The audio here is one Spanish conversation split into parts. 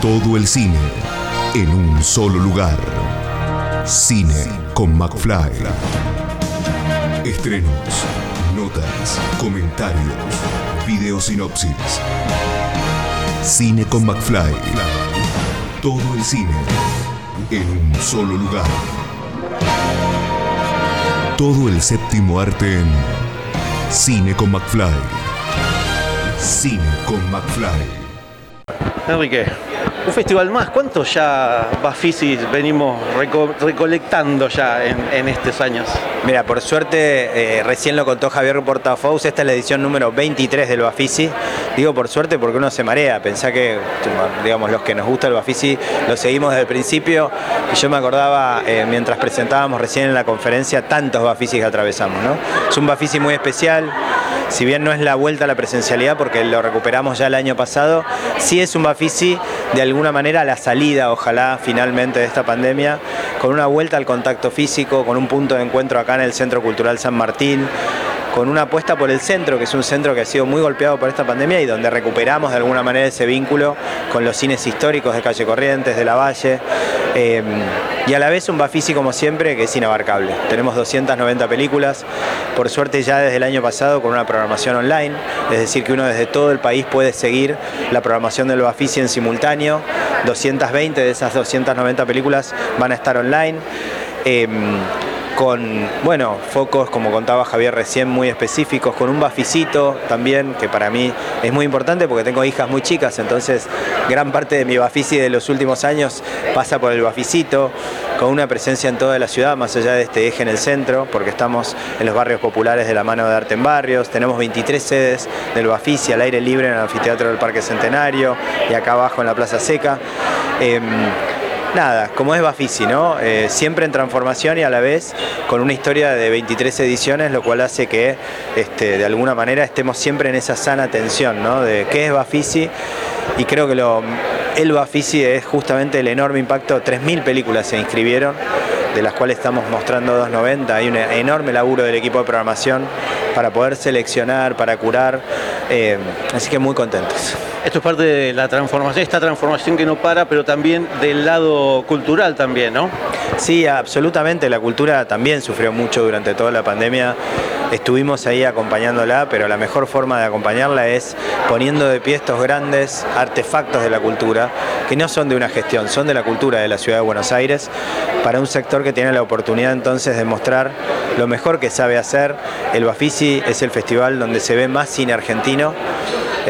Todo el cine en un solo lugar. Cine con McFly. Estrenos, notas, comentarios, video sinopsis. Cine con McFly. Todo el cine en un solo lugar. Todo el séptimo arte en Cine con McFly. Cine con McFly. Enrique, un festival más. ¿Cuántos ya Bafisi venimos reco- recolectando ya en, estos años? Mira, por suerte, eh, recién lo contó Javier Portafaus, esta es la edición número 23 del Bafisi. Digo por suerte porque uno se marea, pensá que, digamos, los que nos gusta el Bafisi lo seguimos desde el principio y yo me acordaba eh, mientras presentábamos recién en la conferencia tantos Bafisis que atravesamos. Es un Bafisi muy especial, si bien no es la vuelta a la presencialidad porque lo recuperamos ya el año pasado, sí es un Bafisi de alguna manera la salida, ojalá finalmente de esta pandemia, con una vuelta al contacto físico, con un punto de encuentro acá en el Centro Cultural San Martín, con una apuesta por el centro, que es un centro que ha sido muy golpeado por esta pandemia y donde recuperamos de alguna manera ese vínculo con los cines históricos de Calle Corrientes, de la Valle. eh, y a la vez un Bafisi como siempre que es inabarcable. Tenemos 290 películas, por suerte ya desde el año pasado con una programación online, es decir que uno desde todo el país puede seguir la programación del Bafisi en simultáneo. 220 de esas 290 películas van a estar online. Eh, con, bueno, focos, como contaba Javier recién, muy específicos, con un baficito también, que para mí es muy importante porque tengo hijas muy chicas, entonces gran parte de mi bafici de los últimos años pasa por el baficito, con una presencia en toda la ciudad, más allá de este eje en el centro, porque estamos en los barrios populares de la mano de Arte en Barrios, tenemos 23 sedes del Bafici al aire libre en el anfiteatro del Parque Centenario y acá abajo en la Plaza Seca. Em, Nada, como es Bafisi, ¿no? Eh, siempre en transformación y a la vez con una historia de 23 ediciones, lo cual hace que este, de alguna manera estemos siempre en esa sana tensión, ¿no? De qué es Bafisi y creo que lo, el Bafisi es justamente el enorme impacto, 3.000 películas se inscribieron, de las cuales estamos mostrando 290, hay un enorme laburo del equipo de programación para poder seleccionar, para curar, eh, así que muy contentos. Esto es parte de la transformación, esta transformación que no para, pero también del lado cultural también, ¿no? Sí, absolutamente. La cultura también sufrió mucho durante toda la pandemia. Estuvimos ahí acompañándola, pero la mejor forma de acompañarla es poniendo de pie estos grandes artefactos de la cultura, que no son de una gestión, son de la cultura de la ciudad de Buenos Aires, para un sector que tiene la oportunidad entonces de mostrar lo mejor que sabe hacer. El Bafisi es el festival donde se ve más cine argentino.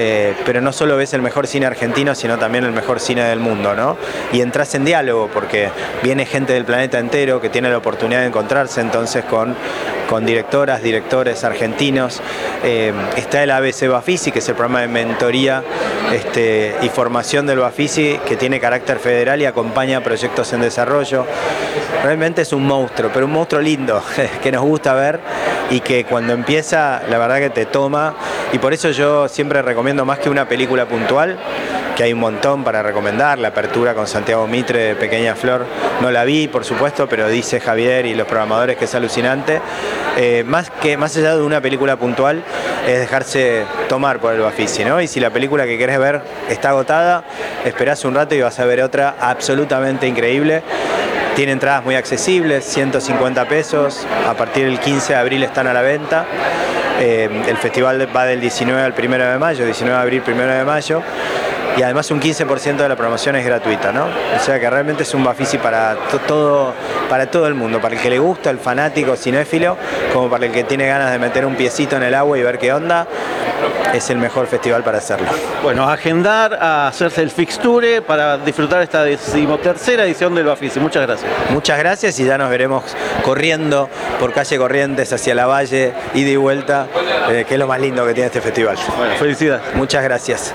Eh, pero no solo ves el mejor cine argentino, sino también el mejor cine del mundo, ¿no? Y entras en diálogo porque viene gente del planeta entero que tiene la oportunidad de encontrarse entonces con, con directoras, directores argentinos. Eh, está el ABC Bafisi, que es el programa de mentoría este, y formación del Bafisi, que tiene carácter federal y acompaña proyectos en desarrollo. Realmente es un monstruo, pero un monstruo lindo, que nos gusta ver y que cuando empieza, la verdad que te toma. Y por eso yo siempre recomiendo más que una película puntual, que hay un montón para recomendar, la apertura con Santiago Mitre de Pequeña Flor, no la vi por supuesto, pero dice Javier y los programadores que es alucinante. Eh, más, que, más allá de una película puntual, es dejarse tomar por el Bafisi. Y si la película que querés ver está agotada, esperás un rato y vas a ver otra absolutamente increíble. Tiene entradas muy accesibles, 150 pesos, a partir del 15 de abril están a la venta. Eh, el festival va del 19 al 1 de mayo, 19 de abril, 1 de mayo. Y además un 15% de la promoción es gratuita, ¿no? O sea que realmente es un Bafisi para to- todo, para todo el mundo, para el que le gusta, el fanático cinéfilo, como para el que tiene ganas de meter un piecito en el agua y ver qué onda, es el mejor festival para hacerlo. Bueno, agendar, a hacerse el fixture para disfrutar esta decimotercera edición del Bafisi. Muchas gracias. Muchas gracias y ya nos veremos corriendo por calle Corrientes hacia la valle, ida y vuelta, eh, que es lo más lindo que tiene este festival. Bueno, felicidades. Muchas gracias.